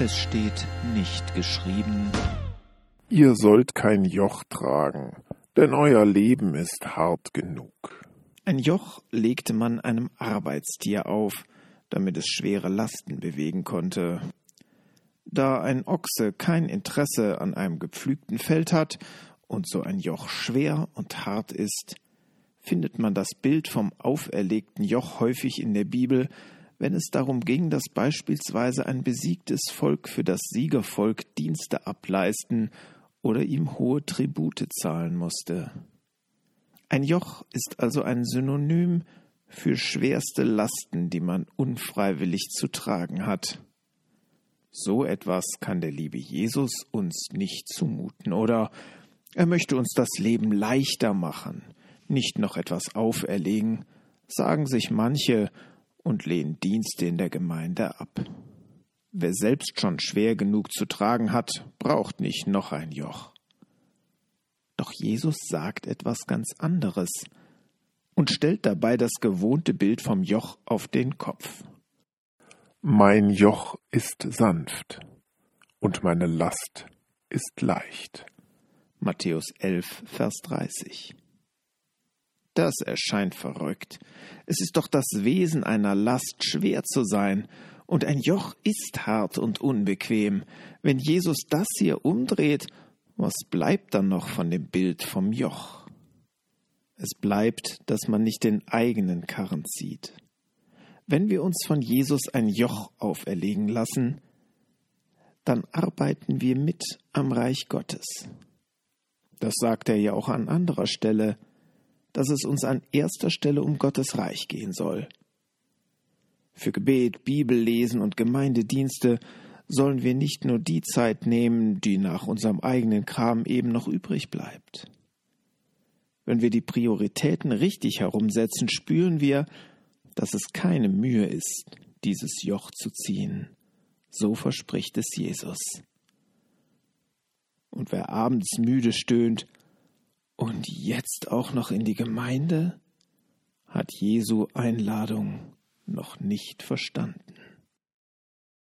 Es steht nicht geschrieben. Ihr sollt kein Joch tragen, denn euer Leben ist hart genug. Ein Joch legte man einem Arbeitstier auf, damit es schwere Lasten bewegen konnte. Da ein Ochse kein Interesse an einem gepflügten Feld hat und so ein Joch schwer und hart ist, findet man das Bild vom auferlegten Joch häufig in der Bibel, wenn es darum ging, dass beispielsweise ein besiegtes Volk für das Siegervolk Dienste ableisten oder ihm hohe Tribute zahlen musste. Ein Joch ist also ein Synonym für schwerste Lasten, die man unfreiwillig zu tragen hat. So etwas kann der liebe Jesus uns nicht zumuten, oder er möchte uns das Leben leichter machen, nicht noch etwas auferlegen, sagen sich manche und lehnen Dienste in der Gemeinde ab. Wer selbst schon schwer genug zu tragen hat, braucht nicht noch ein Joch. Doch Jesus sagt etwas ganz anderes und stellt dabei das gewohnte Bild vom Joch auf den Kopf. Mein Joch ist sanft und meine Last ist leicht. Matthäus 11, Vers 30. Das erscheint verrückt. Es ist doch das Wesen einer Last, schwer zu sein, und ein Joch ist hart und unbequem. Wenn Jesus das hier umdreht, was bleibt dann noch von dem Bild vom Joch? Es bleibt, dass man nicht den eigenen Karren zieht. Wenn wir uns von Jesus ein Joch auferlegen lassen, dann arbeiten wir mit am Reich Gottes. Das sagt er ja auch an anderer Stelle dass es uns an erster Stelle um Gottes Reich gehen soll. Für Gebet, Bibellesen und Gemeindedienste sollen wir nicht nur die Zeit nehmen, die nach unserem eigenen Kram eben noch übrig bleibt. Wenn wir die Prioritäten richtig herumsetzen, spüren wir, dass es keine Mühe ist, dieses Joch zu ziehen. So verspricht es Jesus. Und wer abends müde stöhnt, und jetzt auch noch in die Gemeinde? Hat Jesu Einladung noch nicht verstanden.